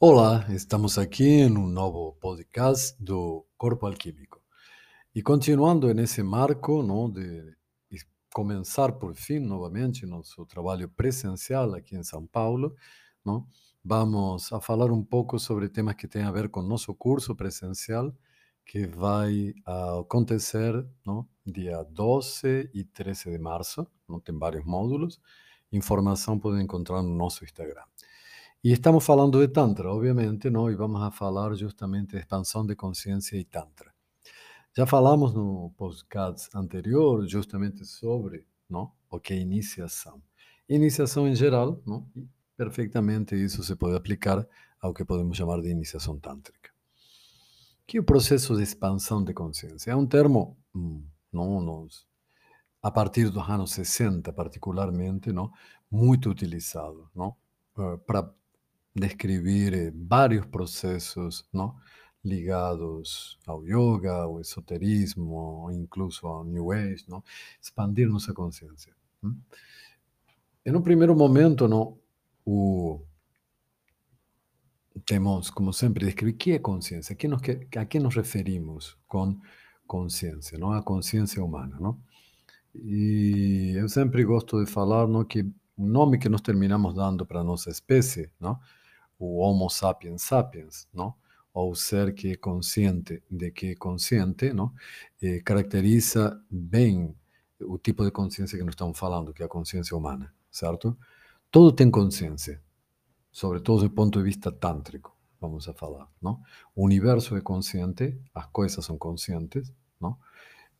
Olá, estamos aqui em um novo podcast do Corpo Alquímico. E continuando nesse marco não, de começar por fim novamente nosso trabalho presencial aqui em São Paulo, não, vamos a falar um pouco sobre temas que têm a ver com nosso curso presencial, que vai acontecer dia 12 e 13 de março, não, tem vários módulos. Informação podem encontrar no nosso Instagram. E estamos falando de Tantra, obviamente, não? e vamos a falar justamente de expansão de consciência e Tantra. Já falamos no podcast anterior justamente sobre não? o que é iniciação. Iniciação em geral, não? e perfeitamente isso se pode aplicar ao que podemos chamar de iniciação tântrica. Que é o processo de expansão de consciência? É um termo, hum, não, nos, a partir dos anos 60 particularmente, não? muito utilizado não? Uh, para descrever eh, vários processos não? ligados ao yoga, ao esoterismo, incluso ao New Age, não? expandir nossa consciência. Hum? Em um primeiro momento, não, o, temos, como sempre, descrever o que é a que nos, a nos referimos com consciência, não? a consciência humana. Não? E eu sempre gosto de falar não, que o nome que nós terminamos dando para a nossa espécie, não? O Homo sapiens sapiens, não? ou ser que consciente de que consciente, não? Eh, caracteriza bem o tipo de consciência que nós estamos falando, que é a consciência humana, certo? Todo tem consciência, sobretudo do ponto de vista tântrico, vamos a falar, não? O universo é consciente, as coisas são conscientes, não?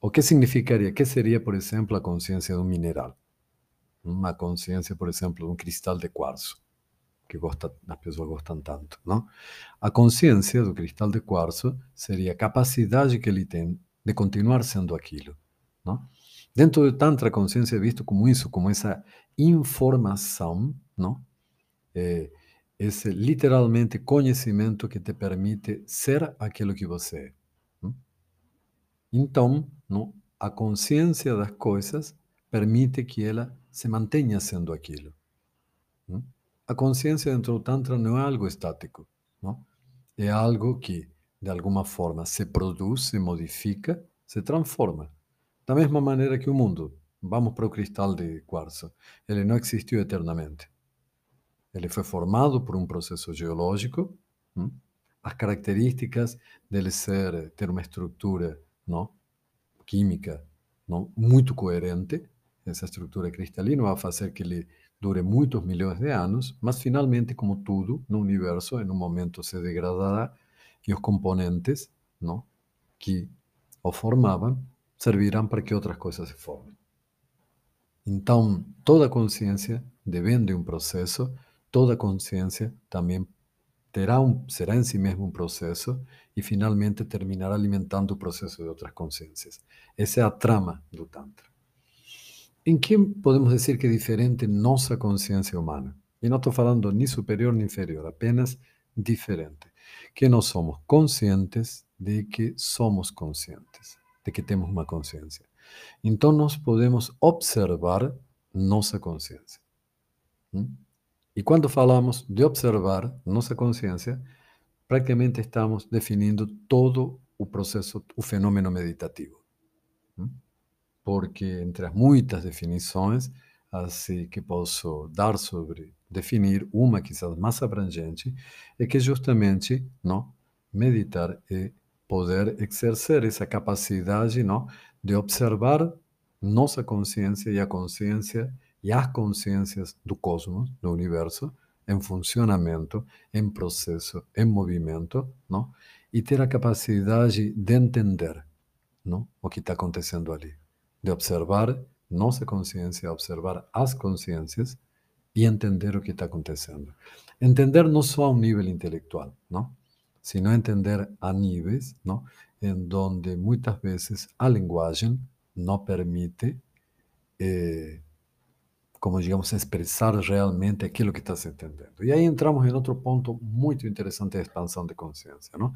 O que significaria, que seria, por exemplo, a consciência de um mineral? Uma consciência, por exemplo, de um cristal de quartzo que gosta, as pessoas gostam tanto, não? A consciência do cristal de quartzo seria a capacidade que ele tem de continuar sendo aquilo, não? Dentro do Tantra, a consciência é visto como isso, como essa informação, não? É, esse literalmente conhecimento que te permite ser aquilo que você é. Então, não? a consciência das coisas permite que ela se mantenha sendo aquilo. A consciência dentro do Tantra não é algo estático, não? É algo que, de alguma forma, se produz, se modifica, se transforma. Da mesma maneira que o mundo. Vamos para o cristal de quartzo. Ele não existiu eternamente. Ele foi formado por um processo geológico. As características dele ser, ter uma estrutura não? química não? muito coerente, essa estrutura cristalina vai fazer que ele dure muitos milhões de anos, mas finalmente, como tudo no universo, em um momento se degradará e os componentes não, que o formavam servirão para que outras coisas se formem. Então, toda consciência devem de um processo, toda consciência também terá um, será em si mesmo um processo e finalmente terminará alimentando o processo de outras consciências. Essa é a trama do Tantra. Em que podemos dizer que é diferente nossa consciência humana? E não estou falando nem superior nem inferior, apenas diferente. Que nós somos conscientes de que somos conscientes, de que temos uma consciência. Então nós podemos observar nossa consciência. Hum? E quando falamos de observar nossa consciência, praticamente estamos definindo todo o processo, o fenômeno meditativo. Porque entre as muitas definições assim que posso dar sobre definir uma quizás mais abrangente é que justamente não meditar é poder exercer essa capacidade não de observar nossa consciência e a consciência e as consciências do cosmos do universo em funcionamento em processo em movimento não e ter a capacidade de entender não o que está acontecendo ali de observar nossa consciência, observar as consciências e entender o que está acontecendo. Entender não só a um nível intelectual, não? sino entender a níveis não? em donde muitas vezes a linguagem não permite, eh, como digamos, expressar realmente aquilo que está se entendendo. E aí entramos em outro ponto muito interessante da expansão de consciência, não?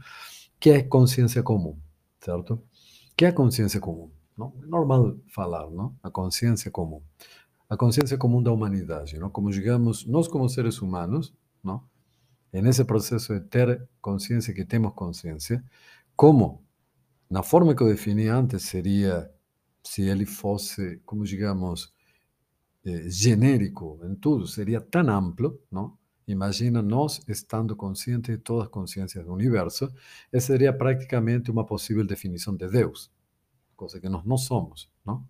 que é consciência comum, certo? que é consciência comum? Normal falar, não? A consciência comum. A consciência comum da humanidade, não? Como digamos, nós como seres humanos, não? en ese proceso de ter consciência que temos consciência, como na forma que eu defini antes seria se ele fosse, como digamos, eh, genérico em tudo, seria tão amplo, não? Imagina nós estando conscientes de todas as consciências do universo, essa seria praticamente uma possível definição de Deus, coisa que nós não somos, não?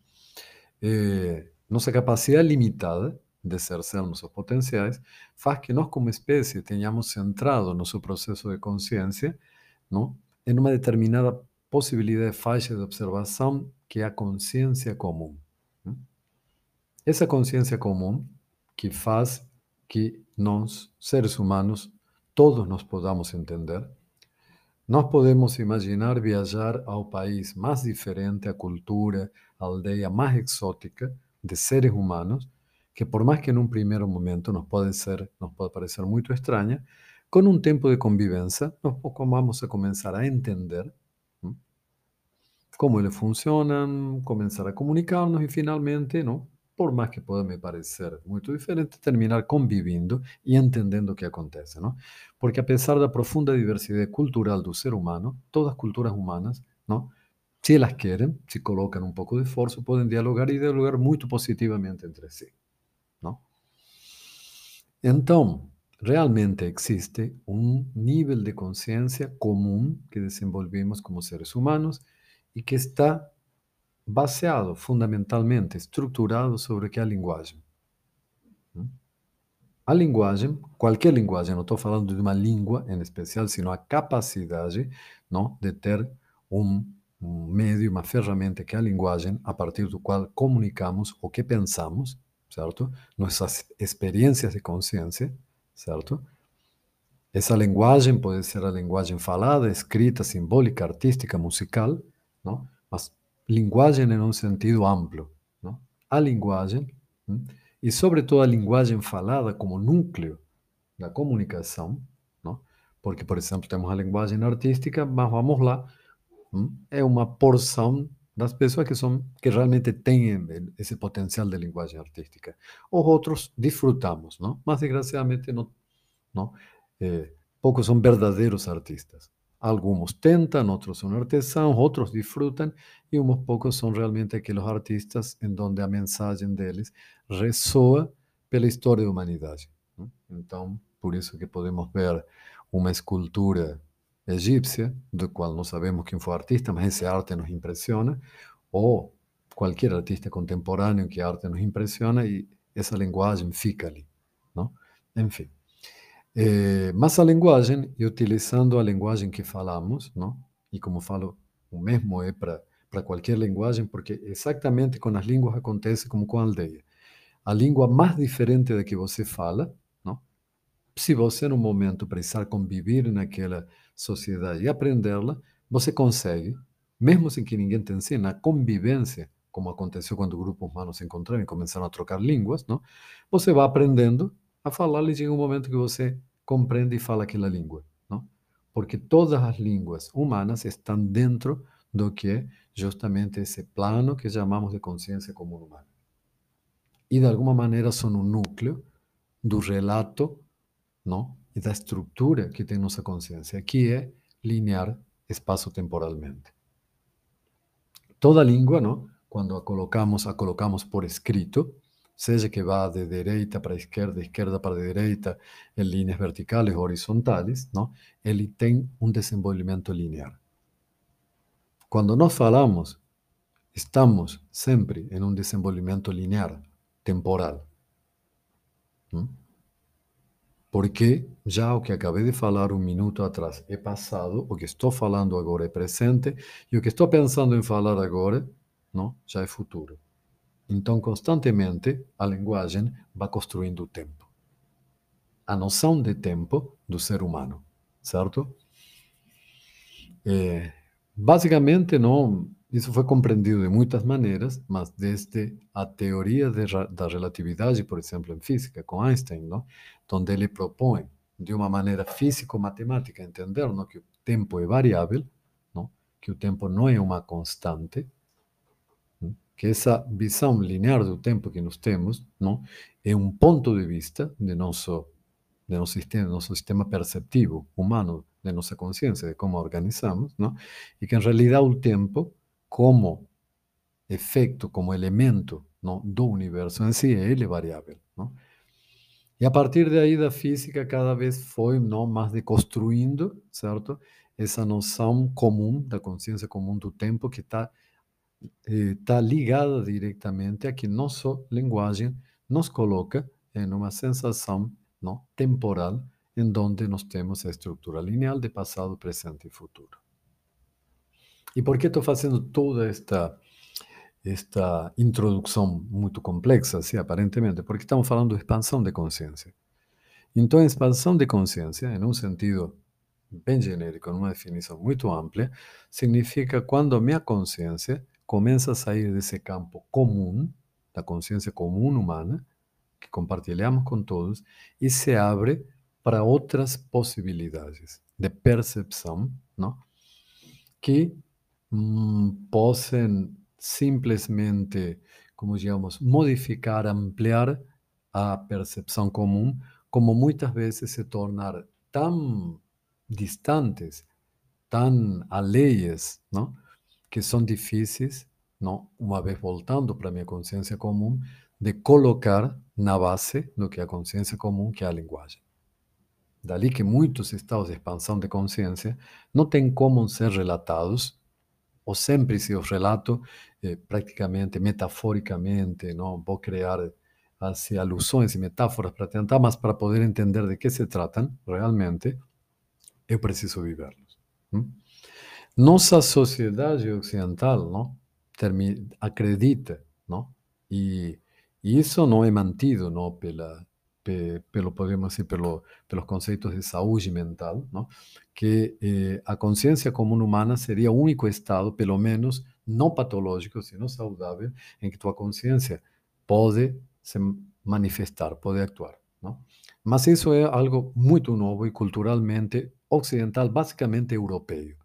Eh, nossa capacidade limitada de ser nossos potenciais faz que nós, como espécie, tenhamos centrado nosso processo de consciência não? em uma determinada possibilidade de faixa de observação que é a consciência comum. Essa consciência comum que faz que nós, seres humanos, todos nos podamos entender, nós podemos imaginar viajar ao país mais diferente, a cultura, a aldeia mais exótica de seres humanos, que por más que en un primer momento nos puede, ser, nos puede parecer muy extraña, con un tiempo de convivencia nos vamos a comenzar a entender cómo le funcionan, comenzar a comunicarnos y finalmente, ¿no? Por más que pueda me parecer muy diferente, terminar conviviendo y entendiendo qué acontece. ¿no? Porque a pesar de la profunda diversidad cultural del ser humano, todas culturas humanas, ¿no? si las quieren, si colocan un poco de esfuerzo, pueden dialogar y dialogar muy positivamente entre sí. ¿no? Entonces, realmente existe un nivel de conciencia común que desenvolvemos como seres humanos y que está baseado fundamentalmente, estructurado sobre qué es la lenguaje. A lenguaje, cualquier lenguaje, no estoy hablando de una lengua en especial, sino a capacidad ¿no? de tener un, un medio, una herramienta que es la lenguaje, a partir del cual comunicamos o que pensamos, ¿cierto? Nuestras experiencias de conciencia, ¿cierto? Esa lenguaje puede ser la lenguaje falada, escrita, simbólica, artística, musical, ¿no? Mas lenguaje en un sentido amplio, ¿no? A lenguaje, y sobre todo a lenguaje falada como núcleo da comunicação, ¿no? Porque, por ejemplo, tenemos a lenguaje artística, mas vamos lá, é uma porção das pessoas que são que realmente têm esse potencial de linguagem artística. Os outros disfrutamos, não? Mas desgraciadamente não, não. Eh, poucos são verdadeiros artistas. Alguns tentam, outros são artesãos, outros disfrutam e uns poucos são realmente aqueles artistas em donde a mensagem deles ressoa pela história da humanidade. Então, por isso que podemos ver uma escultura egipcia, do qual não sabemos quem foi o artista, mas esse arte nos impressiona, ou qualquer artista contemporâneo que arte nos impressiona e essa linguagem fica ali. Não? Enfim. É, mas a linguagem, e utilizando a linguagem que falamos, não? e como falo, o mesmo é para qualquer linguagem, porque exatamente com as línguas acontece como com a aldeia. A língua mais diferente da que você fala, não? se você no momento precisar conviver naquela sociedade e aprendê-la, você consegue, mesmo sem que ninguém te ensine, a convivência, como aconteceu quando grupos humanos se encontraram e começaram a trocar línguas, não? você vai aprendendo a falar e chega um momento que você compreende e fala aquela língua. Não? Porque todas as línguas humanas estão dentro do que justamente esse plano que chamamos de consciência comum humana. E de alguma maneira são um núcleo do relato não? e da estrutura que tem nossa consciência, que é linear espaço-temporalmente. Toda língua, não? quando a colocamos, a colocamos por escrito, seja que vá de direita para esquerda, esquerda para direita, em linhas verticais ou horizontais, não? ele tem um desenvolvimento linear. Quando nós falamos, estamos sempre em um desenvolvimento linear, temporal. Não? Porque já o que acabei de falar um minuto atrás é passado, o que estou falando agora é presente, e o que estou pensando em falar agora não, já é futuro. Então, constantemente, a linguagem vai construindo o tempo. A noção de tempo do ser humano, certo? É, basicamente, não, isso foi compreendido de muitas maneiras, mas desde a teoria de, da relatividade, por exemplo, em física, com Einstein, não? onde ele propõe, de uma maneira físico-matemática, entender não? que o tempo é variável, não? que o tempo não é uma constante? Que essa visão linear do tempo que nós temos não? é um ponto de vista de nosso de nuestro sistema, nuestro sistema perceptivo humano, de nuestra conciencia, de cómo organizamos, ¿no? y que en realidad el tiempo, como efecto, como elemento ¿no? do universo en sí, es variable. ¿no? Y a partir de ahí la física cada vez fue ¿no? más deconstruindo, ¿cierto? Esa noción común, la conciencia común del tiempo que está eh, está ligada directamente a que nuestro lenguaje nos coloca en una sensación ¿no? temporal en donde nos tenemos a estructura lineal de pasado, presente y futuro. ¿Y por qué estoy haciendo toda esta, esta introducción muy compleja, sí, aparentemente? Porque estamos hablando de expansión de conciencia. Entonces, expansión de conciencia, en un sentido bien genérico, en una definición muy amplia, significa cuando mi conciencia comienza a salir de ese campo común, la conciencia común humana, que compartilhamos con todos, y se abre para otras posibilidades de percepción, ¿no? que mm, pueden simplemente, como digamos, modificar, ampliar a percepción común, como muchas veces se tornar tan distantes, tan alheias, ¿no? Que son difíciles, ¿no? una vez voltando para mi conciencia común, de colocar na base lo que es conciencia común, que es el lenguaje. Dali que muchos estados de expansión de conciencia no tienen cómo ser relatados, o siempre si os relato eh, prácticamente metafóricamente, ¿no? voy a crear así alusiones y metáforas para tentar más para poder entender de qué se tratan realmente, yo preciso viverlos. Nuestra sociedad occidental ¿no? acredita, ¿no? y y eso no es mantido ¿no? pela, pelo, podemos decir, pelo, pelos conceitos de salud mental, ¿no? que eh, a conciencia común humana sería el único estado, pelo menos, no patológico, sino saludable, en que tu conciencia puede se manifestar, puede actuar. ¿no? Mas eso es algo muy nuevo y culturalmente occidental, básicamente europeo,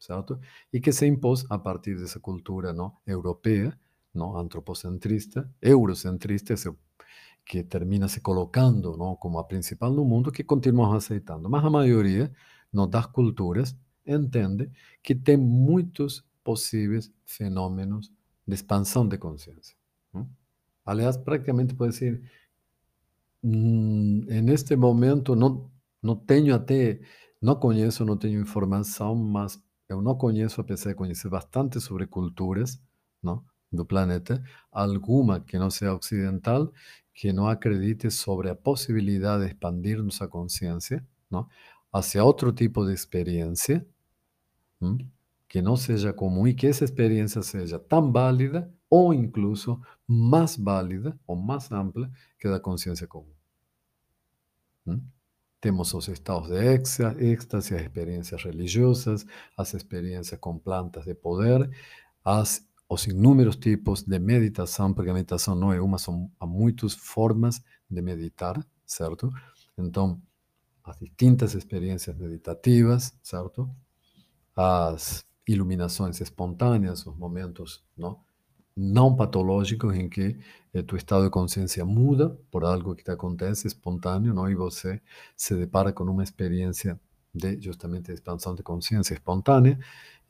¿cierto? Y que se impone a partir de esa cultura ¿no? europea, ¿no? antropocentrista, eurocentrista, que termina se colocando ¿no? como a principal del mundo, que continuamos aceitando. Mas a mayoría no, das culturas entende que tem muitos possíveis fenômenos de expansão de consciência. Aliás, praticamente pode ser, mm, en este momento não, não tenho até, não conheço, não tenho informação, mas eu não conheço, apesar de conhecer bastante sobre culturas, não? do planeta, alguna que no sea occidental, que no acredite sobre la posibilidad de expandir nuestra conciencia ¿no? hacia otro tipo de experiencia, que no sea común y que esa experiencia sea tan válida o incluso más válida o más amplia que la conciencia común. Tenemos los estados de éxtasis, experiencias religiosas, las experiencias con plantas de poder, las os inúmeros tipos de meditação, porque a meditação não é uma, são há muitas formas de meditar, certo? Então, as distintas experiências meditativas, certo? As iluminações espontâneas, os momentos não, não patológicos em que eh, tu estado de consciência muda por algo que te acontece espontâneo, não? E você se depara com uma experiência de justamente expansão de consciência espontânea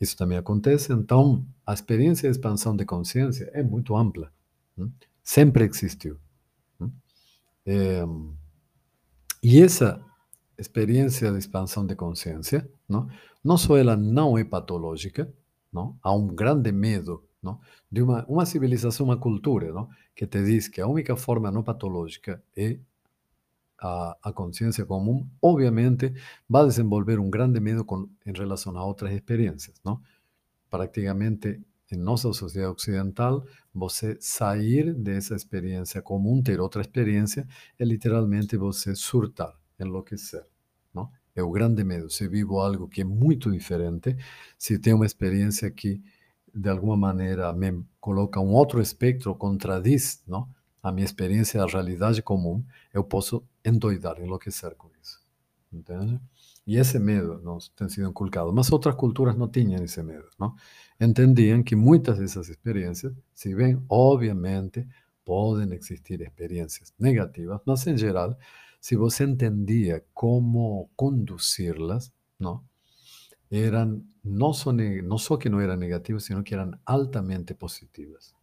isso também acontece. Então, a experiência de expansão de consciência é muito ampla. Sempre existiu. É, essa experiência de expansão de consciência, não, não só ela não é patológica, não, há um grande medo não, de uma, uma civilização, uma cultura não, que te diz que a única forma não patológica é a, a conciencia común, obviamente va a desenvolver un grande miedo con, en relación a otras experiencias, ¿no? Prácticamente en nuestra sociedad occidental, você sair de esa experiencia común, ter otra experiencia, es literalmente você surtar, enloquecer, ¿no? Es un grande medo. Si vivo algo que es muy diferente, si tengo una experiencia que de alguna manera me coloca un otro espectro, contradiz, ¿no? a minha experiência, a realidade comum, eu posso endoidar, enlouquecer com isso. Entende? E esse medo nos tem sido inculcado. Mas outras culturas não tinham esse medo. Não? Entendiam que muitas dessas experiências, se bem, obviamente, podem existir experiências negativas, mas em geral se você entendia como conduzi-las, não? Eran no, son, no solo que no eran negativas, sino que eran altamente positivas.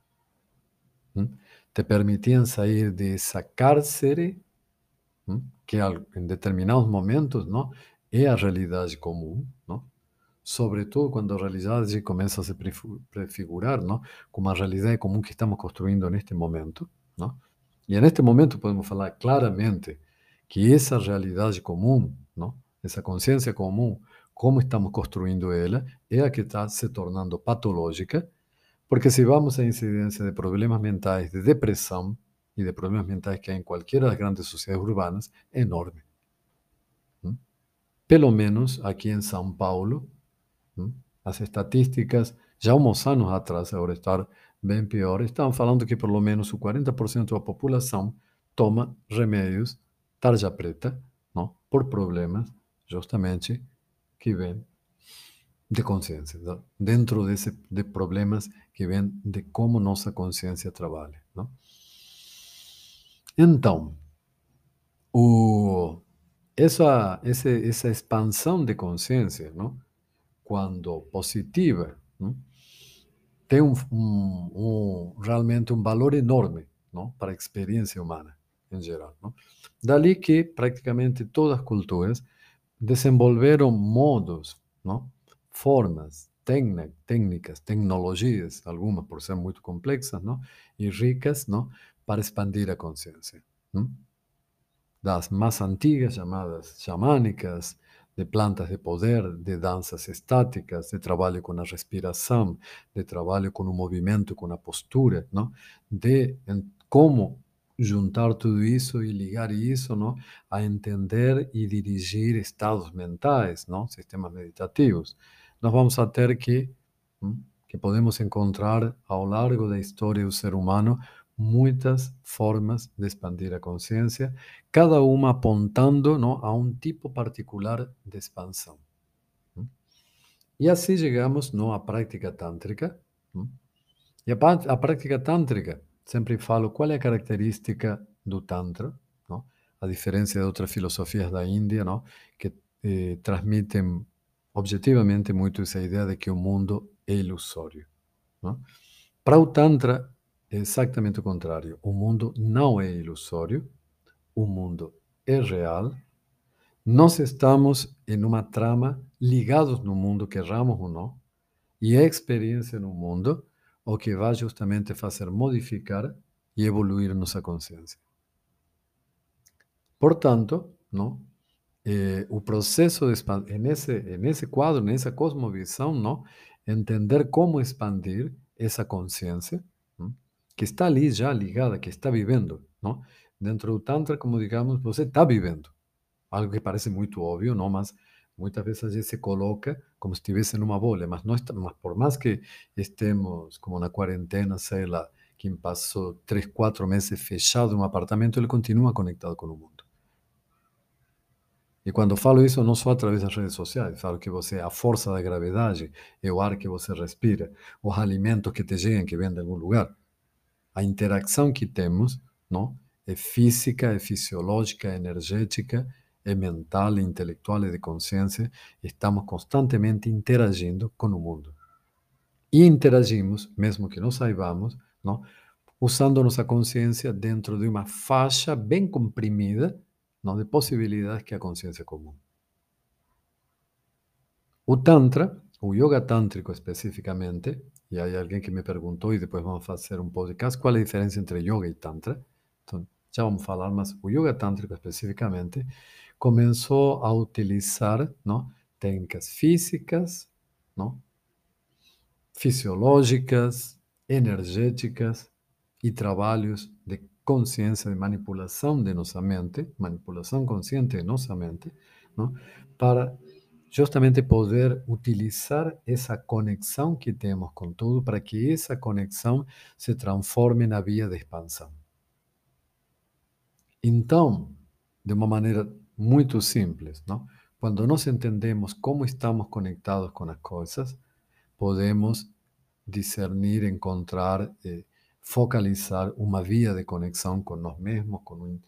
¿Mm? Te permitían salir de esa cárcere ¿Mm? que en determinados momentos ¿no? es a realidad común, ¿no? sobre todo cuando a realidade comienza a se prefigurar como a realidad común que estamos construyendo en este momento. ¿no? Y en este momento podemos hablar claramente que esa realidad común, ¿no? esa conciencia común, como estamos construindo ela, é a que está se tornando patológica, porque se vamos à incidência de problemas mentais, de depressão e de problemas mentais que há em qualquer das grandes sociedades urbanas, é enorme. Pelo menos aqui em São Paulo, as estatísticas, já uns anos atrás, agora está bem pior, estavam falando que pelo menos o 40% da população toma remédios tarja preta, não, por problemas justamente que ven de conciencia, dentro de, ese, de problemas que ven de cómo nuestra conciencia trabaja. ¿no? Entonces, o, esa, ese, esa expansão de consciência, não? quando positiva, não? tem um, um, um, realmente um valor enorme não? para a experiência humana em geral. Não? Dali que praticamente todas as culturas desenvolveron modos, ¿no? formas, técnicas, tecnologías, algunas por ser muy complejas ¿no? y ricas, ¿no? para expandir la conciencia. Las más antiguas llamadas chamánicas, de plantas de poder, de danzas estáticas, de trabajo con la respiración, de trabajo con un movimiento, con una postura, ¿no? de cómo juntar tudo isso e ligar isso não, a entender e dirigir estados mentais, não, sistemas meditativos. Nós vamos a ter que, que podemos encontrar ao largo da história do ser humano muitas formas de expandir a consciência, cada uma apontando não, a um tipo particular de expansão. E assim chegamos não, à prática tântrica. E a, a prática tântrica sempre falo qual é a característica do Tantra, não? a diferença de outras filosofias da Índia, não? que eh, transmitem objetivamente muito essa ideia de que o mundo é ilusório. Não? Para o Tantra, é exatamente o contrário. O mundo não é ilusório, o mundo é real. Nós estamos em uma trama ligados no mundo, querramos ou não, e a experiência no mundo o que vai justamente fazer modificar e evoluir nossa consciência. Portanto, não, eh, o processo de expansão, nesse, nesse quadro, nessa cosmovisão, não, entender como expandir essa consciência que está ali já ligada, que está vivendo. Não? Dentro do Tantra, como digamos, você está vivendo. Algo que parece muito óbvio, não? mas muchas veces allí se coloca como si estuviese en una bola, mas, no está, mas por más que estemos como una cuarentena, sei lá, quien pasó tres, cuatro meses fechado en un apartamento, él continúa conectado con el mundo. E quando falo isso, não só através das redes sociais, falo que você, a força da gravidade, é o ar que você respira, os alimentos que te chegam, que vêm de algum lugar. A interação que temos não, é física, é fisiológica, é energética, mental, é intelectual e de consciência, estamos constantemente interagindo com o mundo. E interagimos, mesmo que não saibamos, não? usando nossa consciência dentro de uma faixa bem comprimida não? de possibilidades que a consciência comum. O Tantra, o Yoga Tântrico especificamente, e aí alguém que me perguntou, e depois vamos fazer um podcast, qual é a diferença entre Yoga e Tantra? Então, já vamos falar, mas o Yoga Tântrico especificamente começou a utilizar não, técnicas físicas, não, fisiológicas, energéticas e trabalhos de consciência, de manipulação de nossa mente, manipulação consciente de nossa mente, não, para justamente poder utilizar essa conexão que temos com tudo para que essa conexão se transforme na via de expansão. Então, de uma maneira muito simples, não? Quando nós entendemos como estamos conectados com as coisas, podemos discernir, encontrar, eh, focalizar uma via de conexão com nós mesmos, com, um,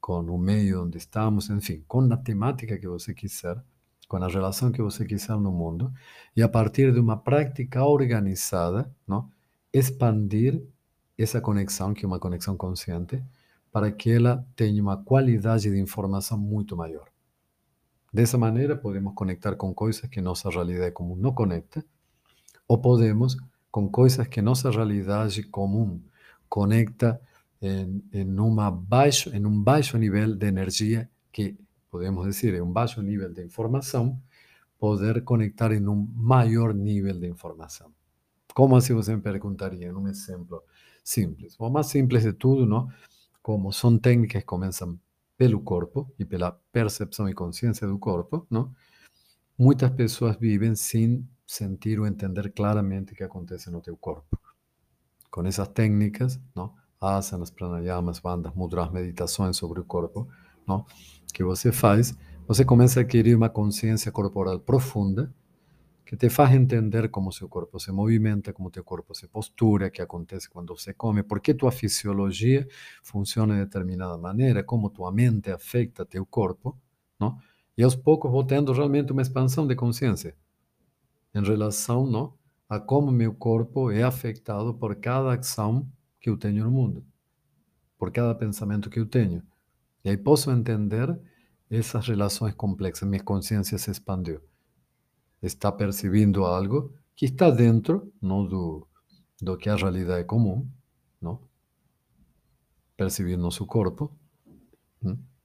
com o meio onde estamos, enfim, com a temática que você quiser, com a relação que você quiser no mundo, e a partir de uma prática organizada, não? expandir essa conexão, que é uma conexão consciente, para que ela tenha uma qualidade de informação muito maior. Dessa maneira, podemos conectar com coisas que nossa realidade comum não conecta, ou podemos com coisas que nossa realidade comum conecta em, em, uma baixo, em um baixo nível de energia, que podemos dizer é um baixo nível de informação, poder conectar em um maior nível de informação. Como assim você me perguntaria, em um exemplo simples? O mais simples de tudo, não? Como são técnicas que começam pelo corpo e pela percepção e consciência do corpo, não? muitas pessoas vivem sem sentir ou entender claramente o que acontece no teu corpo. Com essas técnicas, não? asanas, pranayamas, bandas, mudras, meditações sobre o corpo, não? que você faz, você começa a adquirir uma consciência corporal profunda que te faz entender como seu corpo se movimenta, como teu corpo se postura, que acontece quando você come, por que tua fisiologia funciona de determinada maneira, como tua mente afeta teu corpo, não? E aos poucos vou tendo realmente uma expansão de consciência em relação não, a como meu corpo é afetado por cada ação que eu tenho no mundo, por cada pensamento que eu tenho. E aí posso entender essas relações complexas, minha consciência se expandiu está percebendo algo que está dentro não do, do que a realidade é comum, não? perceber nosso corpo,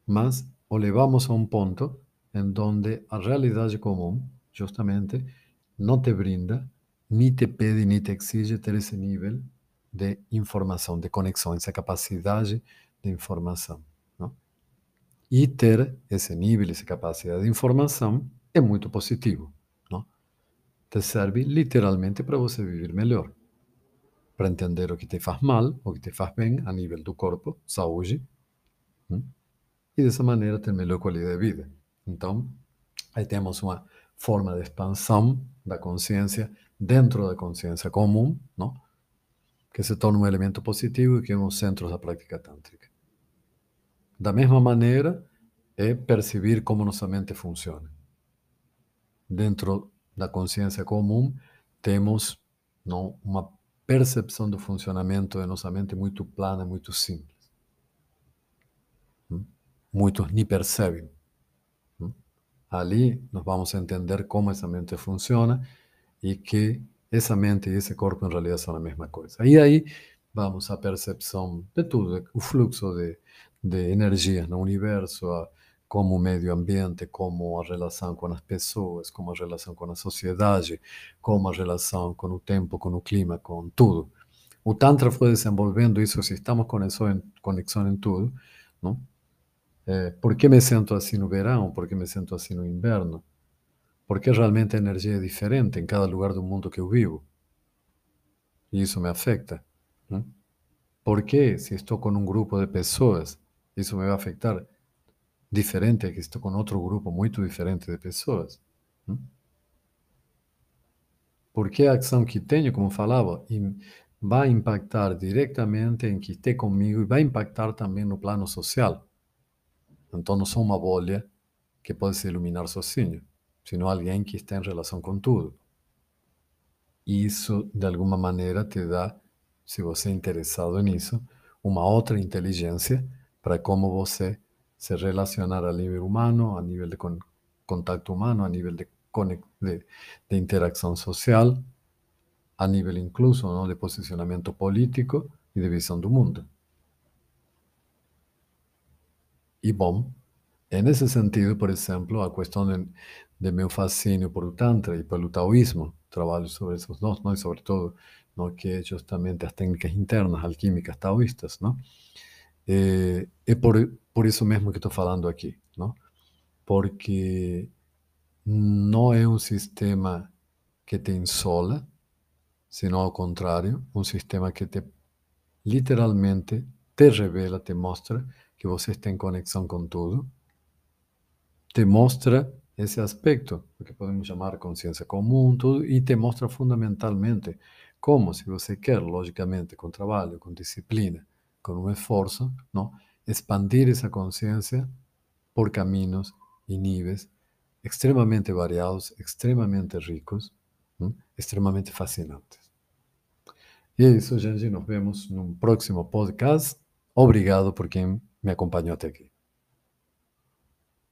mas o levamos a um ponto em donde a realidade comum, justamente, não te brinda, nem te pede, nem te exige ter esse nível de informação, de conexão, essa capacidade de informação. Não? E ter esse nível, essa capacidade de informação é muito positivo te serve literalmente para você viver melhor. Para entender o que te faz mal, o que te faz bem a nível do corpo, saúde. Hum? E dessa maneira ter melhor qualidade de vida. Então, aí temos uma forma de expansão da consciência dentro da consciência comum, não? que se torna um elemento positivo e que é um dos centros da prática tântrica. Da mesma maneira, é perceber como nossa mente funciona. Dentro da consciência comum, temos não, uma percepção do funcionamento da nossa mente muito plana, muito simples. Muitos nem percebem. Ali nós vamos entender como essa mente funciona e que essa mente e esse corpo em realidade são a mesma coisa. E aí vamos à percepção de tudo, o fluxo de, de energias no universo, a, como o meio ambiente, como a relação com as pessoas, como a relação com a sociedade, como a relação com o tempo, com o clima, com tudo. O Tantra foi desenvolvendo isso, se estamos conexão, conexão em tudo, não? É, por que me sinto assim no verão? Por que me sinto assim no inverno? Porque realmente a energia é diferente em cada lugar do mundo que eu vivo. E isso me afeta. Não? Por que, se estou com um grupo de pessoas, isso me vai afetar? Diferente, que estou com outro grupo muito diferente de pessoas. Hum? Porque a ação que tenho, como falava, vai impactar diretamente em que esteja comigo e vai impactar também no plano social. Então, não sou uma bolha que pode se iluminar sozinho, sino alguém que está em relação com tudo. E isso, de alguma maneira, te dá, se você é interessado nisso, uma outra inteligência para como você se relacionar a nível humano, a nível de con contacto humano, a nível de, interacción social, a nível incluso ¿no? de posicionamento político e de visão do mundo. E bom, nesse sentido, por exemplo, a questão de, meu fascínio por o Tantra e pelo Taoísmo, trabalho sobre esses dois, não? e sobretudo no que justamente as técnicas internas alquímicas taoístas, não? É, é por, por isso mesmo que estou falando aqui, não? Porque não é um sistema que te insola, sino ao contrário, um sistema que te literalmente te revela, te mostra que você está em conexão com tudo, te mostra esse aspecto, que podemos chamar consciência comum, tudo, e te mostra fundamentalmente como, se você quer, logicamente, com trabalho, com disciplina, com um esforço, não? expandir esa conciencia por caminos y niveles extremamente variados, extremamente ricos, extremamente fascinantes. Y eso, gente, nos vemos en un próximo podcast. Obrigado por quien me acompañó hasta aquí.